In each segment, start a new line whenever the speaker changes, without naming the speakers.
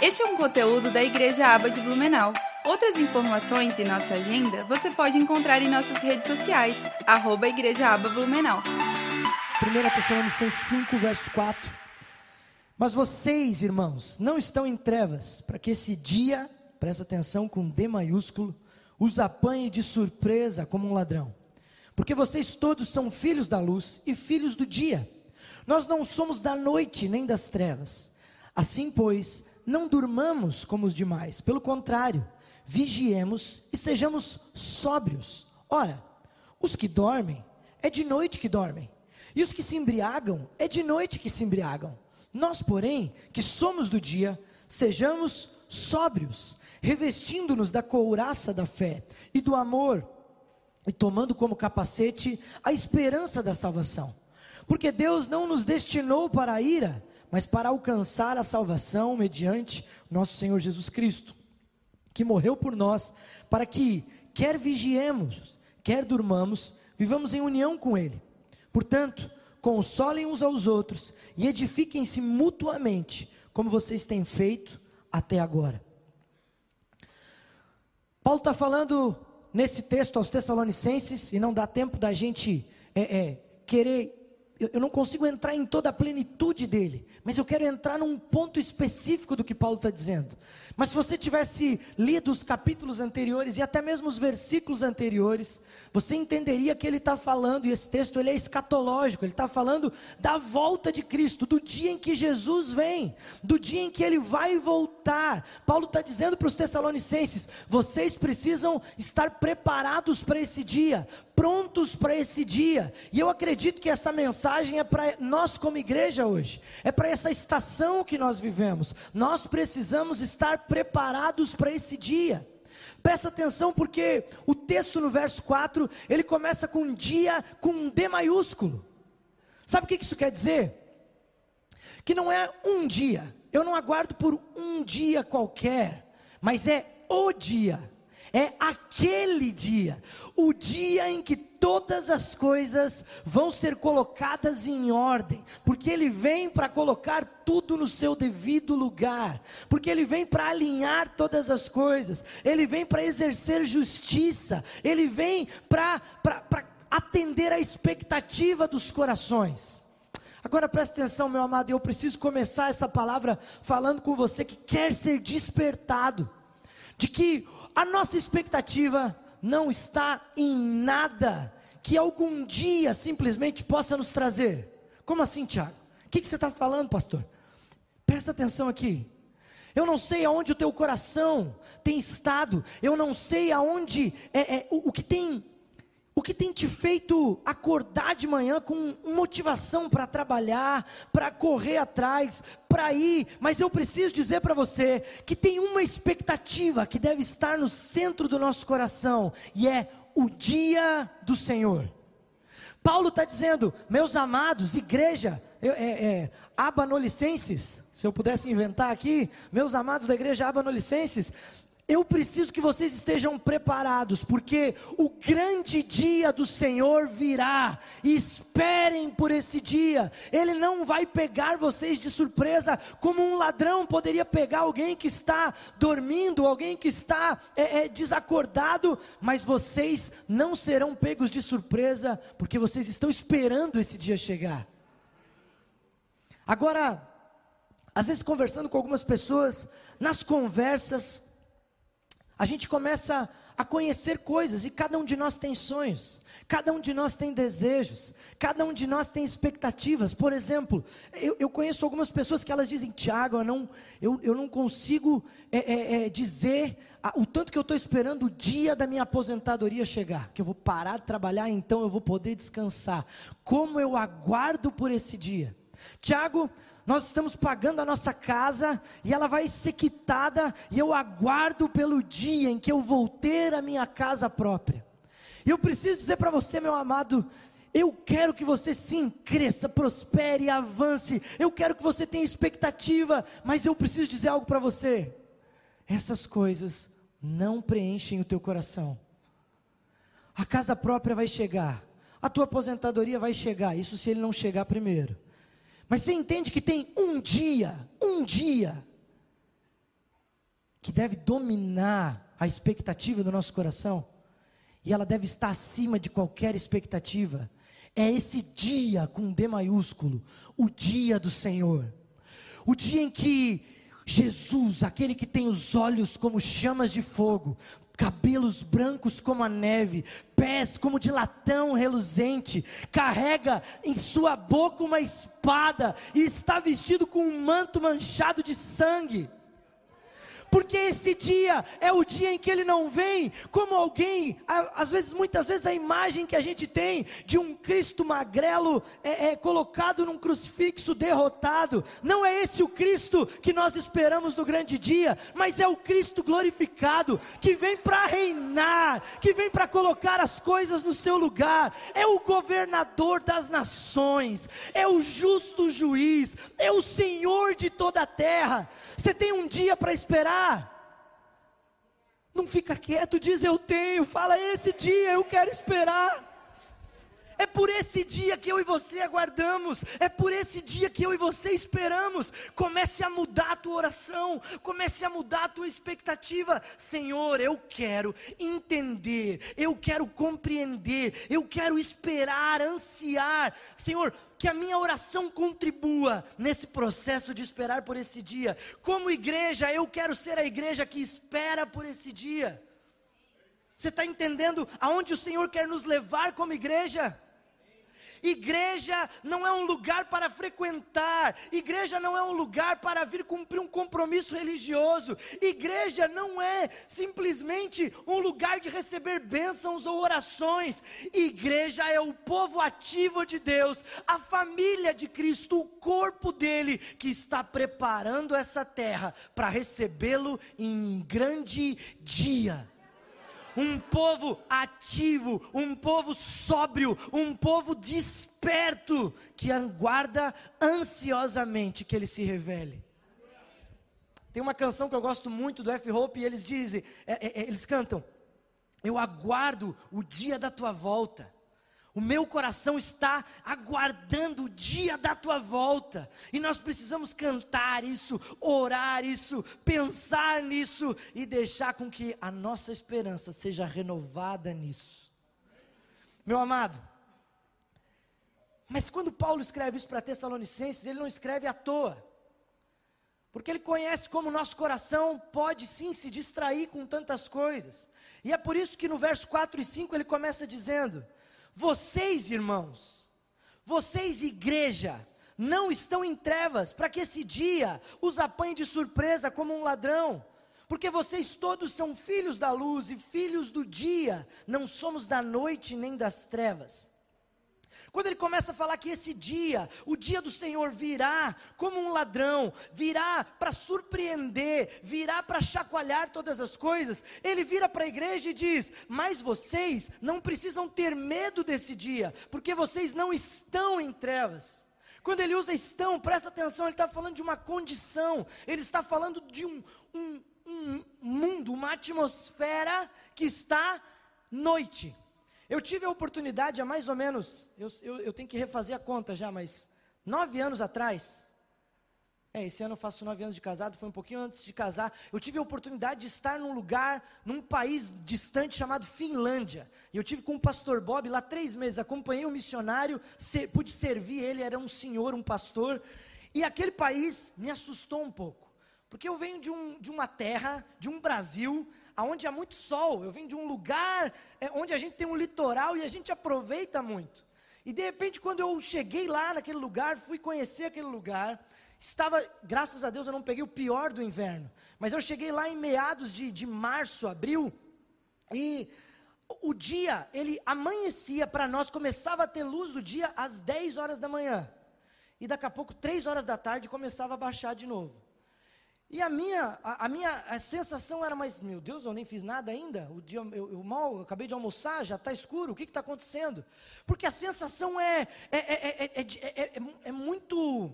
Este é um conteúdo da Igreja Aba de Blumenau. Outras informações e nossa agenda você pode encontrar em nossas redes sociais, arroba Igreja Aba Blumenau.
1 Tessalonicenses 5, verso 4. Mas vocês, irmãos, não estão em trevas, para que esse dia, presta atenção com D maiúsculo, os apanhe de surpresa como um ladrão. Porque vocês todos são filhos da luz e filhos do dia. Nós não somos da noite nem das trevas. Assim, pois, não durmamos como os demais, pelo contrário, vigiemos e sejamos sóbrios. Ora, os que dormem, é de noite que dormem, e os que se embriagam, é de noite que se embriagam. Nós, porém, que somos do dia, sejamos sóbrios, revestindo-nos da couraça da fé e do amor, e tomando como capacete a esperança da salvação. Porque Deus não nos destinou para a ira, mas para alcançar a salvação mediante nosso Senhor Jesus Cristo, que morreu por nós, para que, quer vigiemos, quer durmamos, vivamos em união com Ele. Portanto, consolem uns aos outros e edifiquem-se mutuamente, como vocês têm feito até agora. Paulo está falando nesse texto aos Tessalonicenses, e não dá tempo da gente é, é, querer eu, eu não consigo entrar em toda a plenitude dele, mas eu quero entrar num ponto específico do que Paulo está dizendo. Mas se você tivesse lido os capítulos anteriores e até mesmo os versículos anteriores, você entenderia que ele está falando, e esse texto ele é escatológico, ele está falando da volta de Cristo, do dia em que Jesus vem, do dia em que ele vai voltar. Paulo está dizendo para os Tessalonicenses: vocês precisam estar preparados para esse dia, prontos para esse dia. E eu acredito que essa mensagem é para nós, como igreja, hoje, é para essa estação que nós vivemos. Nós precisamos estar preparados para esse dia. Presta atenção porque o texto no verso 4, ele começa com um dia com um D maiúsculo. Sabe o que isso quer dizer? Que não é um dia, eu não aguardo por um dia qualquer, mas é o dia é aquele dia, o dia em que todas as coisas vão ser colocadas em ordem, porque Ele vem para colocar tudo no seu devido lugar, porque Ele vem para alinhar todas as coisas, Ele vem para exercer justiça, Ele vem para atender a expectativa dos corações. Agora presta atenção, meu amado, eu preciso começar essa palavra falando com você que quer ser despertado, de que a nossa expectativa não está em nada que algum dia simplesmente possa nos trazer. Como assim, Tiago? O que, que você está falando, pastor? Presta atenção aqui. Eu não sei aonde o teu coração tem estado. Eu não sei aonde é, é o, o que tem o que tem te feito acordar de manhã com motivação para trabalhar, para correr atrás, para ir? Mas eu preciso dizer para você que tem uma expectativa que deve estar no centro do nosso coração, e é o dia do Senhor. Paulo está dizendo, meus amados, igreja, é, é, abanolicenses, se eu pudesse inventar aqui, meus amados da igreja abanolicenses, eu preciso que vocês estejam preparados, porque o grande dia do Senhor virá. Esperem por esse dia. Ele não vai pegar vocês de surpresa, como um ladrão poderia pegar alguém que está dormindo, alguém que está é, é, desacordado, mas vocês não serão pegos de surpresa, porque vocês estão esperando esse dia chegar. Agora, às vezes conversando com algumas pessoas, nas conversas, a gente começa a conhecer coisas e cada um de nós tem sonhos, cada um de nós tem desejos, cada um de nós tem expectativas. Por exemplo, eu, eu conheço algumas pessoas que elas dizem, Tiago, eu não, eu, eu não consigo é, é, dizer o tanto que eu estou esperando o dia da minha aposentadoria chegar, que eu vou parar de trabalhar, então eu vou poder descansar. Como eu aguardo por esse dia. Tiago, nós estamos pagando a nossa casa e ela vai ser quitada, e eu aguardo pelo dia em que eu vou ter a minha casa própria. E eu preciso dizer para você, meu amado, eu quero que você sim cresça, prospere, avance. Eu quero que você tenha expectativa, mas eu preciso dizer algo para você. Essas coisas não preenchem o teu coração. A casa própria vai chegar, a tua aposentadoria vai chegar, isso se ele não chegar primeiro. Mas você entende que tem um dia, um dia, que deve dominar a expectativa do nosso coração, e ela deve estar acima de qualquer expectativa, é esse dia com D maiúsculo, o dia do Senhor. O dia em que Jesus, aquele que tem os olhos como chamas de fogo, cabelos brancos como a neve, pés como de latão reluzente, carrega em sua boca uma espada e está vestido com um manto manchado de sangue porque esse dia é o dia em que ele não vem como alguém, às vezes, muitas vezes a imagem que a gente tem de um Cristo magrelo é, é colocado num crucifixo derrotado, não é esse o Cristo que nós esperamos no grande dia, mas é o Cristo glorificado, que vem para reinar, que vem para colocar as coisas no seu lugar, é o governador das nações, é o justo juiz, é o Senhor de toda a terra. Você tem um dia para esperar não fica quieto, diz eu tenho, fala esse dia eu quero esperar. É por esse dia que eu e você aguardamos, é por esse dia que eu e você esperamos. Comece a mudar a tua oração, comece a mudar a tua expectativa. Senhor, eu quero entender, eu quero compreender, eu quero esperar, ansiar. Senhor, que a minha oração contribua nesse processo de esperar por esse dia. Como igreja, eu quero ser a igreja que espera por esse dia. Você está entendendo aonde o Senhor quer nos levar como igreja? Igreja não é um lugar para frequentar, igreja não é um lugar para vir cumprir um compromisso religioso, igreja não é simplesmente um lugar de receber bênçãos ou orações, igreja é o povo ativo de Deus, a família de Cristo, o corpo dele, que está preparando essa terra para recebê-lo em grande dia um povo ativo, um povo sóbrio, um povo desperto, que aguarda ansiosamente que ele se revele. Tem uma canção que eu gosto muito do F. Hope e eles dizem, é, é, é eles cantam: Eu aguardo o dia da tua volta. O meu coração está aguardando o dia da tua volta. E nós precisamos cantar isso, orar isso, pensar nisso e deixar com que a nossa esperança seja renovada nisso. Meu amado, mas quando Paulo escreve isso para Tessalonicenses, ele não escreve à toa. Porque ele conhece como nosso coração pode sim se distrair com tantas coisas. E é por isso que no verso 4 e 5 ele começa dizendo: vocês, irmãos, vocês, igreja, não estão em trevas, para que esse dia os apanhe de surpresa como um ladrão, porque vocês todos são filhos da luz e filhos do dia, não somos da noite nem das trevas. Quando ele começa a falar que esse dia, o dia do Senhor virá como um ladrão, virá para surpreender, virá para chacoalhar todas as coisas, ele vira para a igreja e diz: Mas vocês não precisam ter medo desse dia, porque vocês não estão em trevas. Quando ele usa estão, presta atenção, ele está falando de uma condição, ele está falando de um, um, um mundo, uma atmosfera que está noite. Eu tive a oportunidade há mais ou menos, eu, eu, eu, tenho que refazer a conta já, mas nove anos atrás, é, esse ano eu faço nove anos de casado, foi um pouquinho antes de casar, eu tive a oportunidade de estar num lugar, num país distante chamado Finlândia. E eu tive com o pastor Bob lá três meses, acompanhei um missionário, ser, pude servir ele, era um senhor, um pastor, e aquele país me assustou um pouco. Porque eu venho de, um, de uma terra, de um Brasil, onde há muito sol. Eu venho de um lugar é, onde a gente tem um litoral e a gente aproveita muito. E de repente, quando eu cheguei lá naquele lugar, fui conhecer aquele lugar, estava, graças a Deus, eu não peguei o pior do inverno, mas eu cheguei lá em meados de, de março, abril, e o dia, ele amanhecia para nós, começava a ter luz do dia às 10 horas da manhã, e daqui a pouco, 3 horas da tarde, começava a baixar de novo. E a minha, a, a, minha a sensação era, mas meu Deus, eu nem fiz nada ainda. O dia, eu, eu mal eu acabei de almoçar, já está escuro. O que está acontecendo? Porque a sensação é é é, é, é, é, muito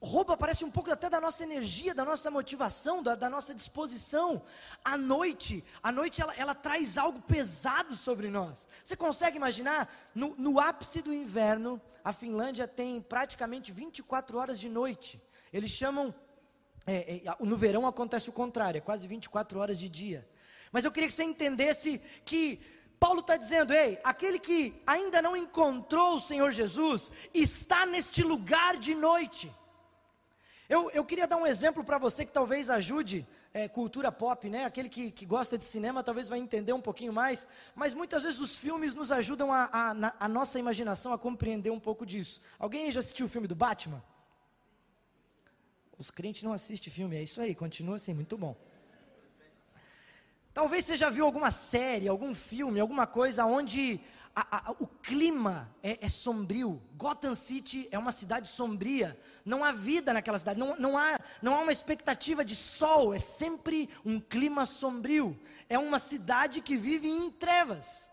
rouba parece um pouco até da nossa energia, da nossa motivação, da, da nossa disposição. A noite, a noite ela, ela, traz algo pesado sobre nós. Você consegue imaginar? No, no ápice do inverno, a Finlândia tem praticamente 24 horas de noite. Eles chamam é, é, no verão acontece o contrário, é quase 24 horas de dia. Mas eu queria que você entendesse que Paulo está dizendo: ei, aquele que ainda não encontrou o Senhor Jesus está neste lugar de noite. Eu, eu queria dar um exemplo para você que talvez ajude é, cultura pop, né? Aquele que, que gosta de cinema talvez vai entender um pouquinho mais, mas muitas vezes os filmes nos ajudam a, a, a nossa imaginação a compreender um pouco disso. Alguém já assistiu o filme do Batman? Os crentes não assistem filme, é isso aí, continua assim, muito bom. Talvez você já viu alguma série, algum filme, alguma coisa onde a, a, o clima é, é, sombrio. Gotham City é uma cidade sombria. Não há vida naquela cidade. Não, não, há, não há uma expectativa de sol. É sempre um clima sombrio. É uma cidade que vive em trevas.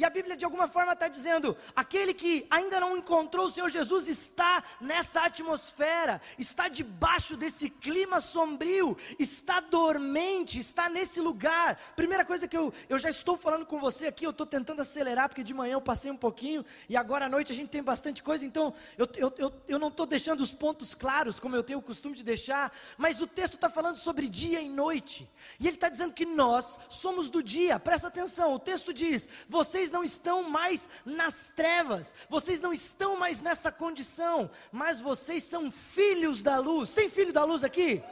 E a Bíblia de alguma forma está dizendo: aquele que ainda não encontrou o Senhor Jesus está nessa atmosfera, está debaixo desse clima sombrio, está dormente, está nesse lugar. Primeira coisa que eu, eu já estou falando com você aqui, eu estou tentando acelerar, porque de manhã eu passei um pouquinho, e agora à noite a gente tem bastante coisa, então eu, eu, eu, eu não estou deixando os pontos claros, como eu tenho o costume de deixar, mas o texto está falando sobre dia e noite, e ele está dizendo que nós somos do dia, presta atenção, o texto diz: vocês vocês não estão mais nas trevas, vocês não estão mais nessa condição, mas vocês são filhos da luz. Tem filho da luz aqui?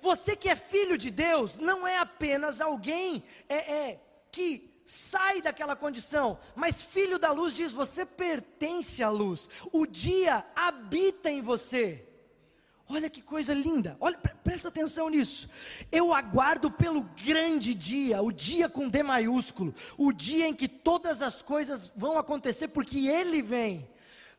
Você que é filho de Deus, não é apenas alguém é, é, que sai daquela condição, mas filho da luz diz: você pertence à luz, o dia habita em você. Olha que coisa linda, olha, presta atenção nisso. Eu aguardo pelo grande dia, o dia com D maiúsculo, o dia em que todas as coisas vão acontecer, porque Ele vem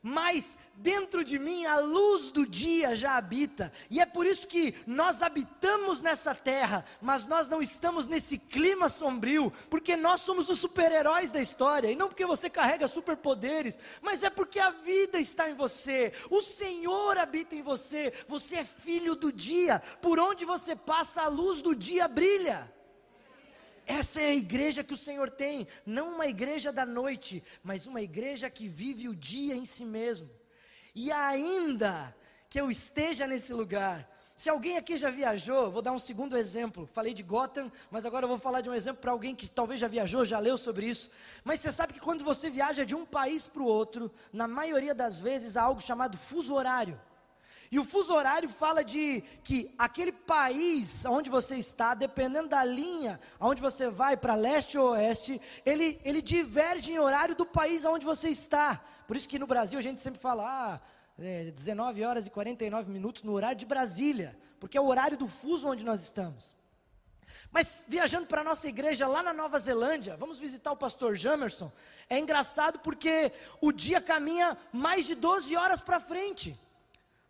mas dentro de mim a luz do dia já habita, e é por isso que nós habitamos nessa terra, mas nós não estamos nesse clima sombrio, porque nós somos os super-heróis da história, e não porque você carrega superpoderes, mas é porque a vida está em você, o Senhor habita em você, você é filho do dia, por onde você passa a luz do dia brilha. Essa é a igreja que o Senhor tem, não uma igreja da noite, mas uma igreja que vive o dia em si mesmo. E ainda que eu esteja nesse lugar, se alguém aqui já viajou, vou dar um segundo exemplo. Falei de Gotham, mas agora eu vou falar de um exemplo para alguém que talvez já viajou, já leu sobre isso. Mas você sabe que quando você viaja de um país para o outro, na maioria das vezes há algo chamado fuso horário. E o fuso horário fala de que aquele país onde você está, dependendo da linha onde você vai, para leste ou oeste, ele, ele diverge em horário do país onde você está. Por isso que no Brasil a gente sempre fala, ah, é, 19 horas e 49 minutos no horário de Brasília, porque é o horário do fuso onde nós estamos. Mas viajando para a nossa igreja lá na Nova Zelândia, vamos visitar o pastor Jamerson. É engraçado porque o dia caminha mais de 12 horas para frente.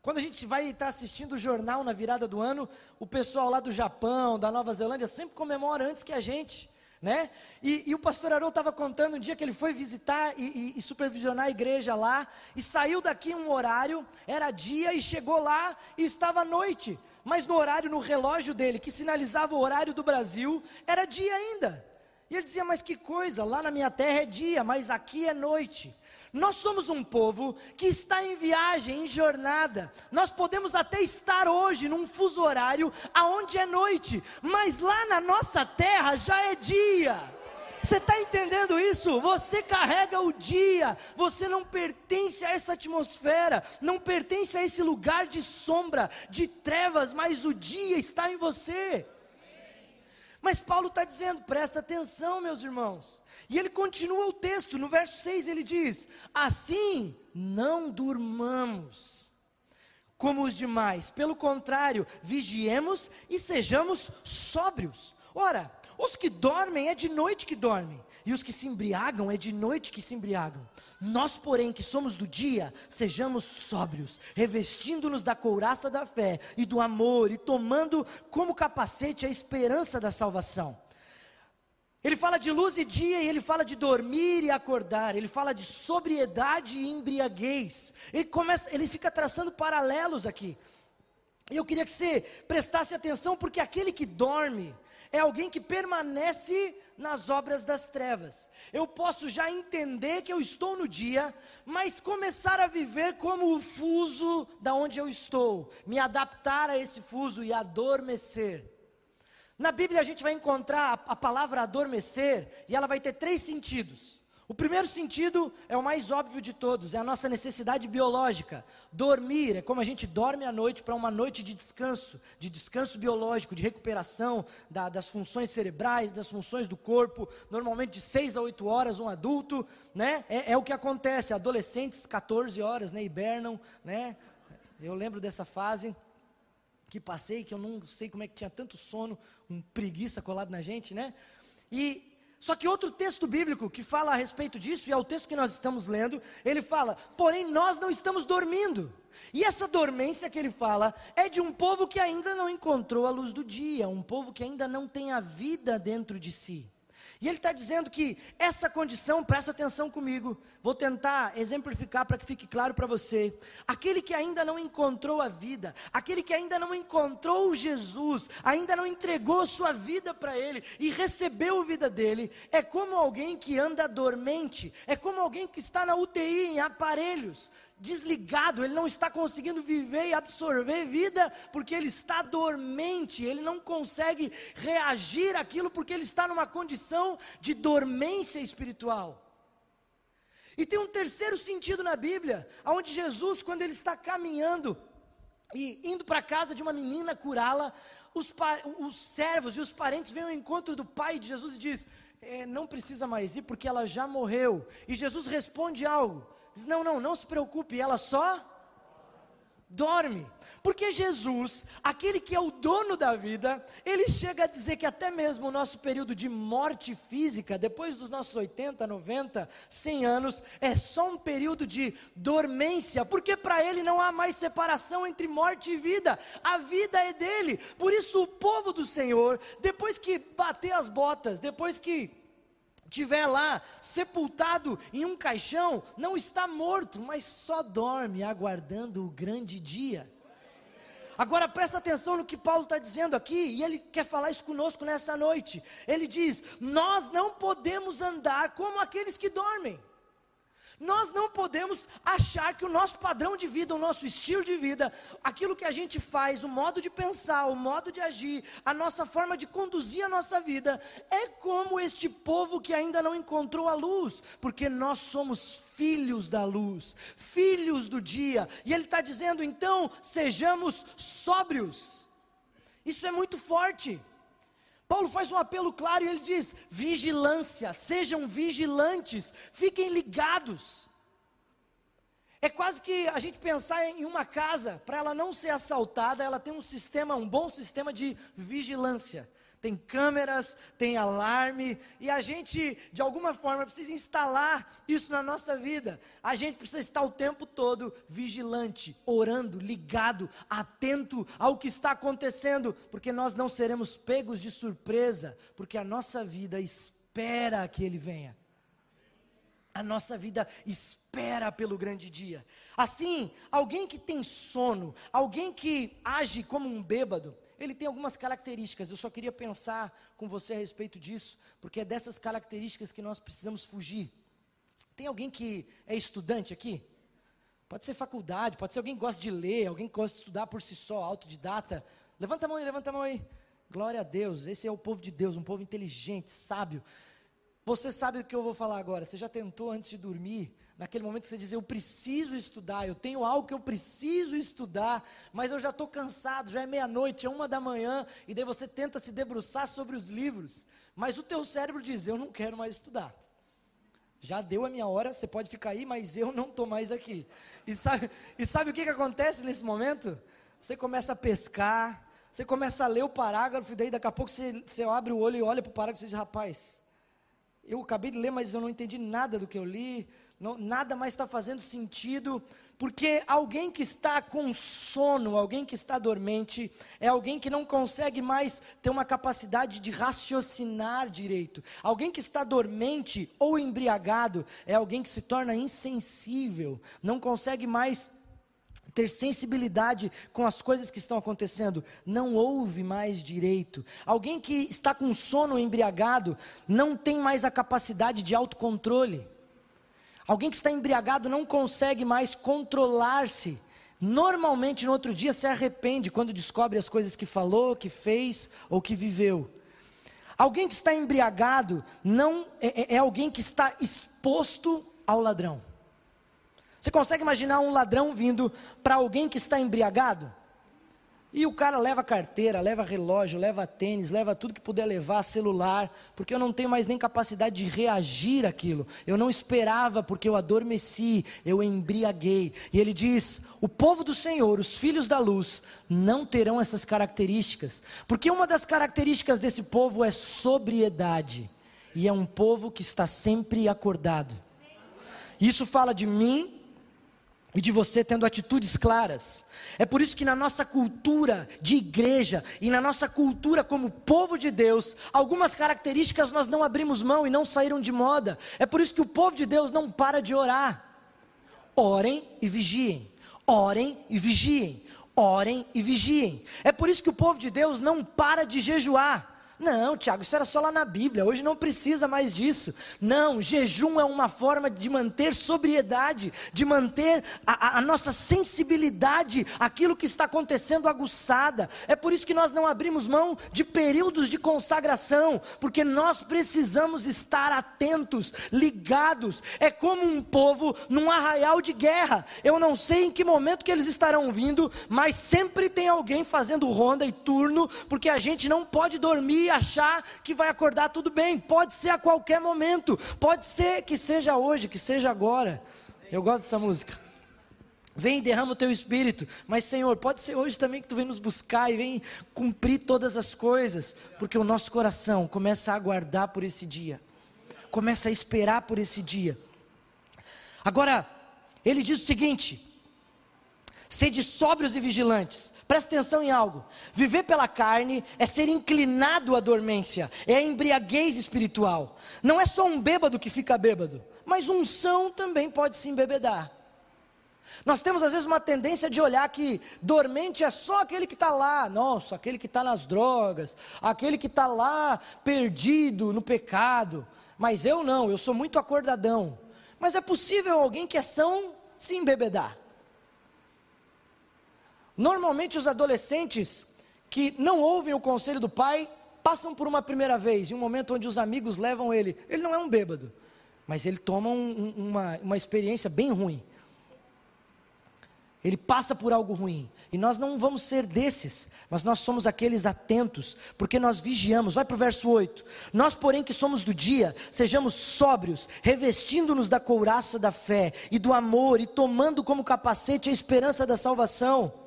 Quando a gente vai estar assistindo o jornal na virada do ano, o pessoal lá do Japão, da Nova Zelândia, sempre comemora antes que a gente. Né? E, e o pastor Haroldo estava contando um dia que ele foi visitar e, e, e, supervisionar a igreja lá, e saiu daqui um horário, era dia, e chegou lá e estava noite. Mas no horário, no relógio dele, que sinalizava o horário do Brasil, era dia ainda. E ele dizia: Mas que coisa, lá na minha terra é dia, mas aqui é noite. Nós somos um povo que está em viagem, em jornada. Nós podemos até estar hoje num fuso horário aonde é noite, mas lá na nossa terra já é dia. Você está entendendo isso? Você carrega o dia, você não pertence a essa atmosfera, não pertence a esse lugar de sombra, de trevas, mas o dia está em você. Mas Paulo está dizendo, presta atenção, meus irmãos. E ele continua o texto, no verso 6 ele diz: Assim não durmamos como os demais, pelo contrário, vigiemos e sejamos sóbrios. Ora, os que dormem é de noite que dormem, e os que se embriagam é de noite que se embriagam. Nós, porém, que somos do dia, sejamos sóbrios, revestindo-nos da couraça da fé e do amor, e tomando como capacete a esperança da salvação. Ele fala de luz e dia, e ele fala de dormir e acordar, ele fala de sobriedade e embriaguez. Ele, começa, ele fica traçando paralelos aqui. E eu queria que você prestasse atenção, porque aquele que dorme é alguém que permanece nas obras das trevas. Eu posso já entender que eu estou no dia, mas começar a viver como o fuso da onde eu estou, me adaptar a esse fuso e adormecer. Na Bíblia a gente vai encontrar a, palavra adormecer e ela vai ter três sentidos. O primeiro sentido é o mais óbvio de todos, é a nossa necessidade biológica. Dormir é como a gente dorme à noite para uma noite de descanso, de descanso biológico, de recuperação da, das funções cerebrais, das funções do corpo. Normalmente de 6 a 8 horas, um adulto, né? É, é o que acontece. Adolescentes, 14 horas, né? Hibernam, né? Eu lembro dessa fase que passei, que eu não sei como é que tinha tanto sono, um preguiça colado na gente, né? E só que outro texto bíblico que fala a respeito disso, e é o texto que nós estamos lendo, ele fala: porém nós não estamos dormindo. E essa dormência que ele fala é de um povo que ainda não encontrou a luz do dia, um povo que ainda não tem a vida dentro de si. E ele está dizendo que essa condição, presta atenção comigo, vou tentar exemplificar para que fique claro para você. Aquele que ainda não encontrou a vida, aquele que ainda não encontrou Jesus, ainda não entregou sua vida para Ele e recebeu a vida dele, é como alguém que anda dormente, é como alguém que está na UTI em aparelhos, desligado, ele não está conseguindo viver e absorver vida, porque ele está dormente, ele não consegue reagir àquilo, porque ele está numa condição de dormência espiritual. E tem um terceiro sentido na Bíblia, onde Jesus, quando ele está caminhando e indo para a casa de uma menina curá-la, os, os, servos e os parentes vêm ao encontro do pai de Jesus e diz: é, não precisa mais ir porque ela já morreu. E Jesus responde algo: Diz: não, não, não se preocupe, ela só dorme. Porque Jesus, aquele que é o dono da vida, ele chega a dizer que até mesmo o nosso período de morte física, depois dos nossos 80, 90, 100 anos, é só um período de dormência, porque para ele não há mais separação entre morte e vida, a vida é dele. Por isso, o povo do Senhor, depois que bater as botas, depois que tiver lá sepultado em um caixão, não está morto, mas só dorme aguardando o grande dia. Agora presta atenção no que Paulo está dizendo aqui, e ele quer falar isso conosco nessa noite. Ele diz: Nós não podemos andar como aqueles que dormem. Nós não podemos achar que o nosso padrão de vida, o nosso estilo de vida, aquilo que a gente faz, o modo de pensar, o modo de agir, a nossa forma de conduzir a nossa vida, é como este povo que ainda não encontrou a luz, porque nós somos filhos da luz, filhos do dia, e ele está dizendo então, sejamos sóbrios. Isso é muito forte. Paulo faz um apelo claro e ele diz: vigilância, sejam vigilantes, fiquem ligados. É quase que a gente pensar em uma casa, para ela não ser assaltada, ela tem um sistema, um bom sistema de vigilância tem câmeras, tem alarme, e a gente, de alguma forma, precisa instalar isso na nossa vida. A gente precisa estar o tempo todo vigilante, orando, ligado, atento ao que está acontecendo, porque nós não seremos pegos de surpresa, porque a nossa vida espera que Ele venha. A nossa vida espera pelo grande dia. Assim, alguém que tem sono, alguém que age como um bêbado, ele tem algumas características, eu só queria pensar com você a respeito disso, porque é dessas características que nós precisamos fugir. Tem alguém que é estudante aqui? Pode ser faculdade, pode ser alguém que gosta de ler, alguém que gosta de estudar por si só, autodidata. Levanta a mão aí, levanta a mão aí. Glória a Deus, esse é o povo de Deus, um povo inteligente, sábio. Você sabe o que eu vou falar agora. Você já tentou antes de dormir, naquele momento que você diz, eu preciso estudar, eu tenho algo que eu preciso estudar, mas eu já estou cansado, já é meia-noite, é uma da manhã, e daí você tenta se debruçar sobre os livros, mas o teu cérebro diz, eu não quero mais estudar. Já deu a minha hora, você pode ficar aí, mas eu não estou mais aqui. E sabe, e sabe o que, que acontece nesse momento? Você começa a pescar, você começa a ler o parágrafo, e daí daqui a pouco você, você abre o olho e olha para o parágrafo e diz, rapaz, eu acabei de ler, mas eu não entendi nada do que eu li, não, nada mais está fazendo sentido, porque alguém que está com sono, alguém que está dormente, é alguém que não consegue mais ter uma capacidade de raciocinar direito. Alguém que está dormente ou embriagado é alguém que se torna insensível, não consegue mais ter sensibilidade com as coisas que estão acontecendo, não ouve mais direito. Alguém que está com sono embriagado não tem mais a capacidade de autocontrole. Alguém que está embriagado não consegue mais controlar-se. Normalmente no outro dia se arrepende quando descobre as coisas que falou, que fez ou que viveu. Alguém que está embriagado não é, é, é alguém que está exposto ao ladrão. Você consegue imaginar um ladrão vindo para alguém que está embriagado? E o cara leva carteira, leva relógio, leva tênis, leva tudo que puder levar, celular, porque eu não tenho mais nem capacidade de reagir àquilo. Eu não esperava porque eu adormeci, eu embriaguei. E ele diz: "O povo do Senhor, os filhos da luz, não terão essas características, porque uma das características desse povo é sobriedade, e é um povo que está sempre acordado. Isso fala de mim e de você tendo atitudes claras. É por isso que na nossa cultura de igreja e na nossa cultura como povo de Deus, algumas características nós não abrimos mão e não saíram de moda. É por isso que o povo de Deus não para de orar. Orem e vigiem. Orem e vigiem. Orem e vigiem. É por isso que o povo de Deus não para de jejuar. Não, Tiago, isso era só lá na Bíblia, hoje não precisa mais disso. Não, jejum é uma forma de manter sobriedade, de manter a, a, nossa sensibilidade, aquilo que está acontecendo aguçada. É por isso que nós não abrimos mão de períodos de consagração, porque nós precisamos estar atentos, ligados. É como um povo num arraial de guerra. Eu não sei em que momento que eles estarão vindo, mas sempre tem alguém fazendo ronda e turno, porque a gente não pode dormir e achar que vai acordar tudo bem. Pode ser a qualquer momento. Pode ser que seja hoje, que seja agora. Eu gosto dessa música. Vem e derrama o teu espírito. Mas, Senhor, pode ser hoje também que tu vem nos buscar e vem cumprir todas as coisas. Porque o nosso coração começa a aguardar por esse dia. Começa a esperar por esse dia. Agora, ele diz o seguinte: sede sóbrios e vigilantes. Presta atenção em algo. Viver pela carne é ser inclinado à dormência, é a embriaguez espiritual. Não é só um bêbado que fica bêbado, mas um são também pode se embebedar. Nós temos às vezes uma tendência de olhar que dormente é só aquele que está lá, nossa, aquele que está nas drogas, aquele que está lá perdido no pecado. Mas eu não, eu sou muito acordadão. Mas é possível alguém que é são se embebedar. Normalmente os adolescentes que não ouvem o conselho do pai passam por uma primeira vez, em um momento onde os amigos levam ele. Ele não é um bêbado, mas ele toma um, uma, uma experiência bem ruim. Ele passa por algo ruim. E nós não vamos ser desses, mas nós somos aqueles atentos, porque nós vigiamos. Vai para o verso 8. Nós, porém, que somos do dia, sejamos sóbrios, revestindo-nos da couraça da fé e do amor, e tomando como capacete a esperança da salvação.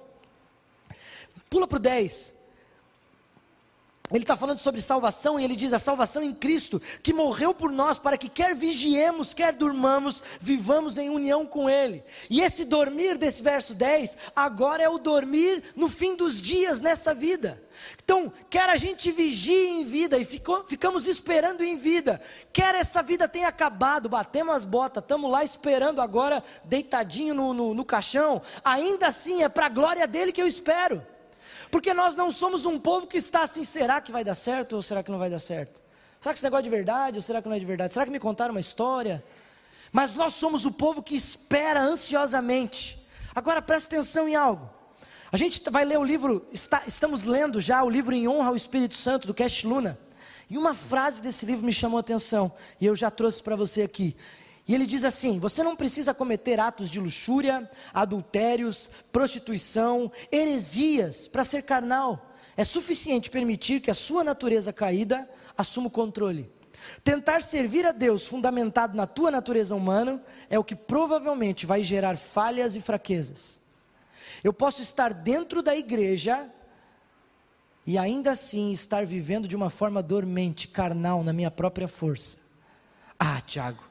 Pula para o 10. Ele está falando sobre salvação e ele diz: a salvação em Cristo, que morreu por nós, para que quer vigiemos, quer durmamos, vivamos em união com Ele. E esse dormir desse verso 10, agora é o dormir no fim dos dias nessa vida. Então, quer a gente vigie em vida e ficou, ficamos esperando em vida, quer essa vida tenha acabado, batemos as botas, estamos lá esperando agora, deitadinho no, no, no caixão, ainda assim é para a glória dele que eu espero. Porque nós não somos um povo que está assim, será que vai dar certo ou será que não vai dar certo? Será que esse negócio é de verdade ou será que não é de verdade? Será que me contaram uma história? Mas nós somos o povo que espera ansiosamente. Agora presta atenção em algo. A gente vai ler o livro, está, estamos lendo já o livro Em Honra ao Espírito Santo, do Cash Luna. E uma frase desse livro me chamou a atenção, e eu já trouxe para você aqui. E ele diz assim: você não precisa cometer atos de luxúria, adultérios, prostituição, heresias para ser carnal. É suficiente permitir que a sua natureza caída assuma o controle. Tentar servir a Deus fundamentado na tua natureza humana é o que provavelmente vai gerar falhas e fraquezas. Eu posso estar dentro da igreja e ainda assim estar vivendo de uma forma dormente, carnal, na minha própria força. Ah, Tiago,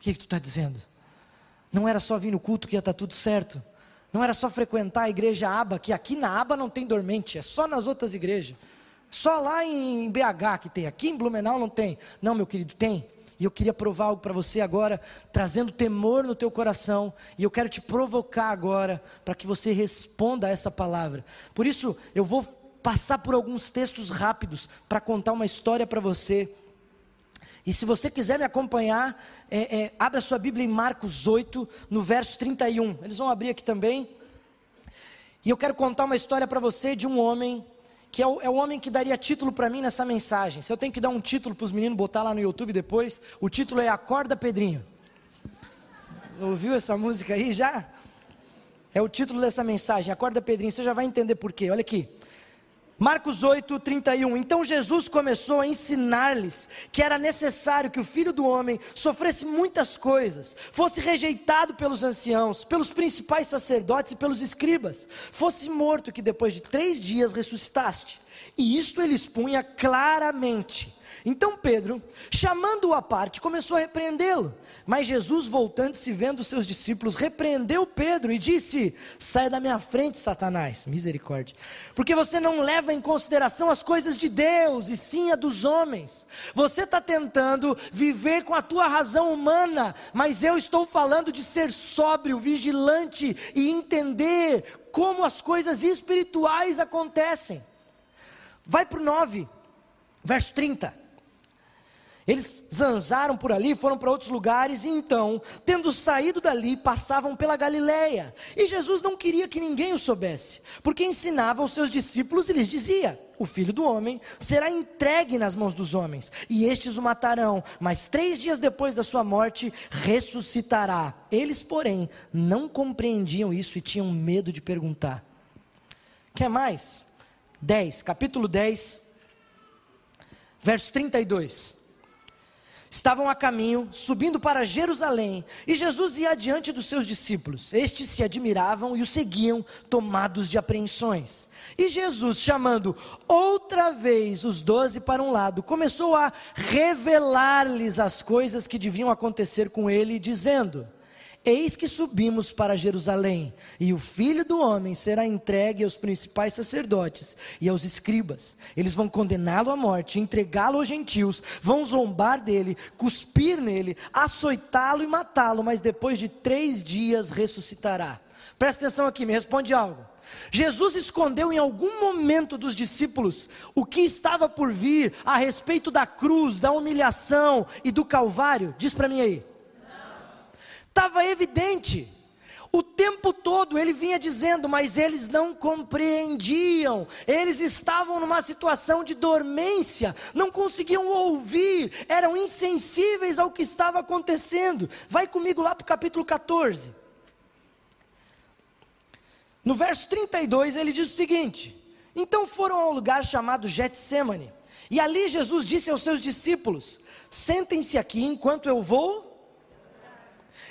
que, que tu está dizendo? Não era só vir no culto que ia estar tá tudo certo. Não era só frequentar a igreja aba, que aqui na aba não tem dormente, é só nas outras igrejas. Só lá em BH que tem, aqui em Blumenau não tem. Não, meu querido, tem. E eu queria provar algo para você agora, trazendo temor no teu coração. E eu quero te provocar agora para que você responda a essa palavra. Por isso, eu vou passar por alguns textos rápidos para contar uma história para você. E se você quiser me acompanhar, é, é, abra sua Bíblia em Marcos 8, no verso 31. Eles vão abrir aqui também. E eu quero contar uma história para você de um homem que é o, é o homem que daria título para mim nessa mensagem. Se eu tenho que dar um título para os meninos botar lá no YouTube depois, o título é Acorda Pedrinho. Ouviu essa música aí já? É o título dessa mensagem, Acorda Pedrinho. Você já vai entender por quê. Olha aqui. Marcos 8, 31. Então Jesus começou a ensinar-lhes que era necessário que o filho do homem sofresse muitas coisas, fosse rejeitado pelos anciãos, pelos principais sacerdotes e pelos escribas, fosse morto, que depois de três dias ressuscitaste. E isto ele expunha claramente. Então Pedro, chamando-o à parte, começou a repreendê-lo. Mas Jesus, voltando-se vendo seus discípulos, repreendeu Pedro e disse: Sai da minha frente, Satanás, misericórdia, porque você não leva em consideração as coisas de Deus e sim a dos homens. Você está tentando viver com a tua razão humana, mas eu estou falando de ser sóbrio, vigilante e entender como as coisas espirituais acontecem. Vai para o 9, verso 30. Eles zanzaram por ali, foram para outros lugares, e então, tendo saído dali, passavam pela Galileia. E Jesus não queria que ninguém o soubesse, porque ensinava aos seus discípulos e lhes dizia: O filho do homem será entregue nas mãos dos homens, e estes o matarão, mas três dias depois da sua morte ressuscitará. Eles, porém, não compreendiam isso e tinham medo de perguntar. Quer mais? 10, capítulo 10, verso 32 estavam a caminho, subindo para Jerusalém, e Jesus ia adiante dos seus discípulos. Estes se admiravam e o seguiam, tomados de apreensões. E Jesus, chamando outra vez os doze para um lado, começou a revelar-lhes as coisas que deviam acontecer com ele, dizendo: Eis que subimos para Jerusalém, e o filho do homem será entregue aos principais sacerdotes e aos escribas. Eles vão condená-lo à morte, entregá-lo aos gentios, vão zombar dele, cuspir nele, açoitá-lo e matá-lo, mas depois de três dias ressuscitará. Presta atenção aqui, me responde algo. Jesus escondeu em algum momento dos discípulos o que estava por vir a respeito da cruz, da humilhação e do Calvário? Diz para mim aí. Estava evidente. O tempo todo ele vinha dizendo, mas eles não compreendiam, eles estavam numa situação de dormência, não conseguiam ouvir, eram insensíveis ao que estava acontecendo. Vai comigo lá para o capítulo 14. No verso 32 ele diz o seguinte: Então foram a um lugar chamado Getsemane, e ali Jesus disse aos seus discípulos: Sentem-se aqui enquanto eu vou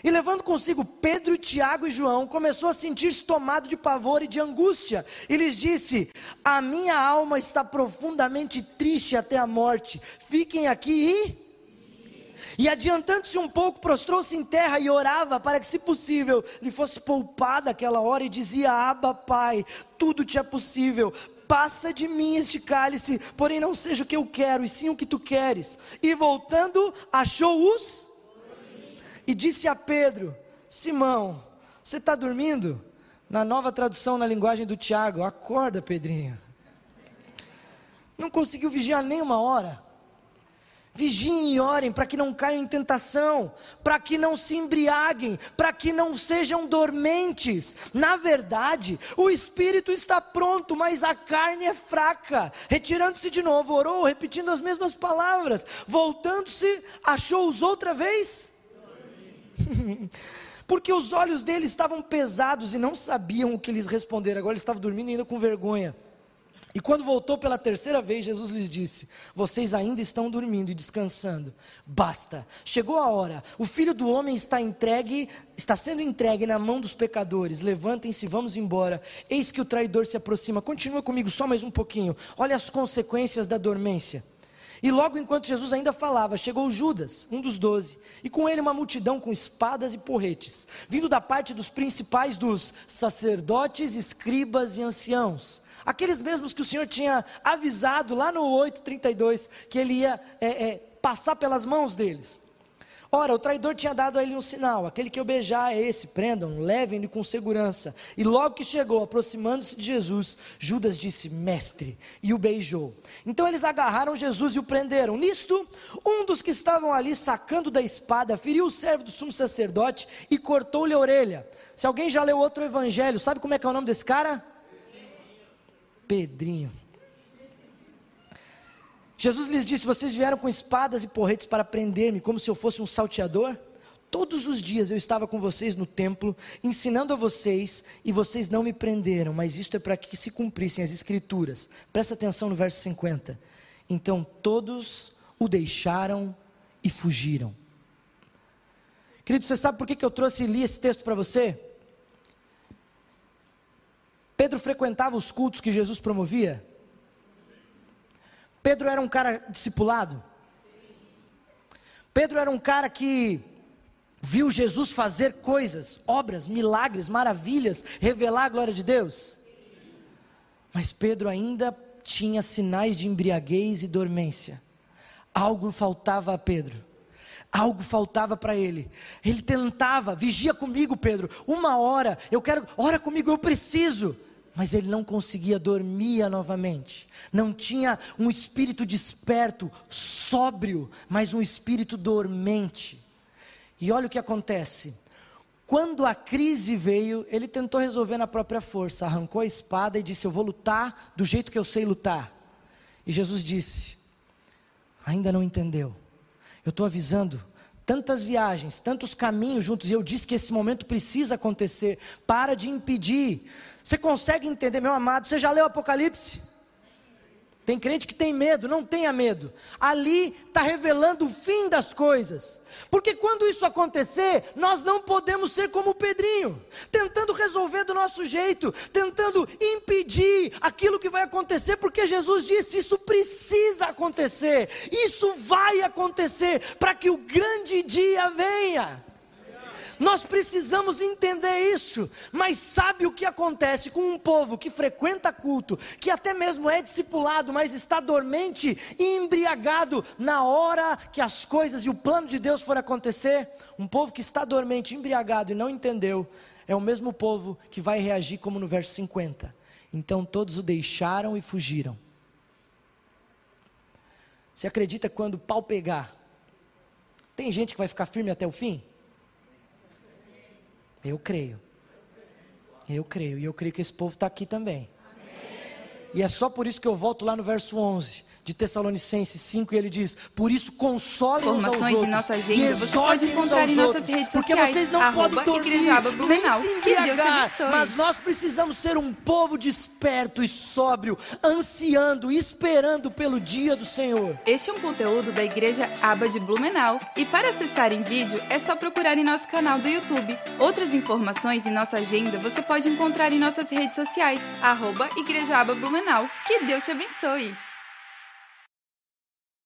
e levando consigo Pedro, Tiago e João, começou a sentir-se tomado de pavor e de angústia. E lhes disse: A minha alma está profundamente triste até a morte. Fiquem aqui e. E adiantando-se um pouco, prostrou-se em terra e orava para que, se possível, lhe fosse poupada aquela hora e dizia: Abba, Pai, tudo te é possível, passa de mim este cálice, porém não seja o que eu quero, e sim o que tu queres. E voltando, achou-os e disse a Pedro: Simão, você está dormindo? Na nova tradução na linguagem do Tiago, acorda, Pedrinho. Não conseguiu vigiar nem uma hora. Vigiem e orem para que não caiam em tentação, para que não se embriaguem, para que não sejam dormentes. Na verdade, o espírito está pronto, mas a carne é fraca. Retirando-se de novo, orou, repetindo as mesmas palavras. Voltando-se, achou-os outra vez Porque os olhos dele estavam pesados e não sabiam o que lhes responder. Agora ele estava dormindo ainda com vergonha. E quando voltou pela terceira vez, Jesus lhes disse: Vocês ainda estão dormindo e descansando. Basta. Chegou a hora. O filho do homem está entregue, está sendo entregue na mão dos pecadores. Levantem-se, vamos embora. Eis que o traidor se aproxima. Continua comigo só mais um pouquinho. Olha as consequências da dormência. E logo enquanto Jesus ainda falava, chegou Judas, um dos doze, e com ele uma multidão com espadas e porretes, vindo da parte dos principais dos sacerdotes, escribas e anciãos. Aqueles mesmos que o Senhor tinha avisado lá no 8,32, que ele ia é, é, passar pelas mãos deles. Ora, o traidor tinha dado a ele um sinal: aquele que eu beijar é esse, prendam, levem-no com segurança. E logo que chegou, aproximando-se de Jesus, Judas disse: Mestre, e o beijou. Então eles agarraram Jesus e o prenderam. Nisto, um dos que estavam ali sacando da espada, feriu o servo do sumo sacerdote e cortou-lhe a orelha. Se alguém já leu outro evangelho, sabe como é que é o nome desse cara? Pedrinho. Jesus lhes disse: Vocês vieram com espadas e porretes para prender-me, como se eu fosse um salteador? Todos os dias eu estava com vocês no templo, ensinando a vocês, e vocês não me prenderam, mas isto é para que se cumprissem as Escrituras. Presta atenção no verso 50. Então todos o deixaram e fugiram. Querido, você sabe por que, eu trouxe e li esse texto para você? Pedro frequentava os cultos que Jesus promovia? Pedro era um cara discipulado? Pedro era um cara que viu Jesus fazer coisas, obras, milagres, maravilhas, revelar a glória de Deus? Mas Pedro ainda tinha sinais de embriaguez e dormência. Algo faltava a Pedro. Algo faltava para ele. Ele tentava, vigia comigo, Pedro. Uma hora, eu quero, ora comigo, eu preciso mas ele não conseguia dormir novamente. Não tinha um espírito desperto, sóbrio, mas um espírito dormente. E olha o que acontece. Quando a crise veio, ele tentou resolver na própria força, arrancou a espada e disse: Eu vou lutar do jeito que eu sei lutar. E Jesus disse: Ainda não entendeu. Eu estou avisando, tantas viagens, tantos caminhos juntos, e eu disse que esse momento precisa acontecer. Para de impedir. Você consegue entender, meu amado? Você já leu Apocalipse? Tem crente que tem medo, não tenha medo. Ali está revelando o fim das coisas. Porque quando isso acontecer, nós não podemos ser como Pedrinho, tentando resolver do nosso jeito, tentando impedir aquilo que vai acontecer, porque Jesus disse: isso precisa acontecer, isso vai acontecer, para que o grande dia venha. Nós precisamos entender isso. Mas sabe o que acontece com um povo que frequenta culto, que até mesmo é discipulado, mas está dormente e embriagado na hora que as coisas e o plano de Deus for acontecer? Um povo que está dormente, embriagado e não entendeu, é o mesmo povo que vai reagir como no verso 50. Então todos o deixaram e fugiram. Você acredita quando o pau pegar? Tem gente que vai ficar firme até o fim? Eu creio. Eu creio. E eu creio que esse povo está aqui também. Amém. E é só por isso que eu volto lá no verso 11 de Tessalonicenses 5 e ele diz: Por isso consolem uns aos outros.
em nossa agenda você pode encontrar em nossas redes sociais. Porque vocês não podem dormir, nem se embriagar,
mas nós precisamos ser um povo desperto e sóbrio, ansiando, esperando pelo dia do Senhor.
Este é um conteúdo da Igreja Aba de Blumenau e para acessar em vídeo é só procurar em nosso canal do YouTube. Outras informações e nossa agenda você pode encontrar em nossas redes sociais, arroba Igreja Aba Blumenau. Que Deus te abençoe!